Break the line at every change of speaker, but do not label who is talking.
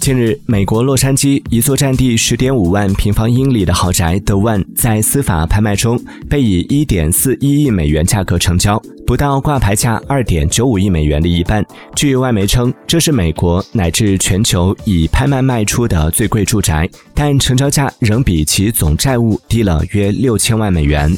近日，美国洛杉矶一座占地十点五万平方英里的豪宅 The One 在司法拍卖中被以一点四一亿美元价格成交，不到挂牌价二点九五亿美元的一半。据外媒称，这是美国乃至全球已拍卖卖出的最贵住宅，但成交价仍比其总债务低了约六千万美元。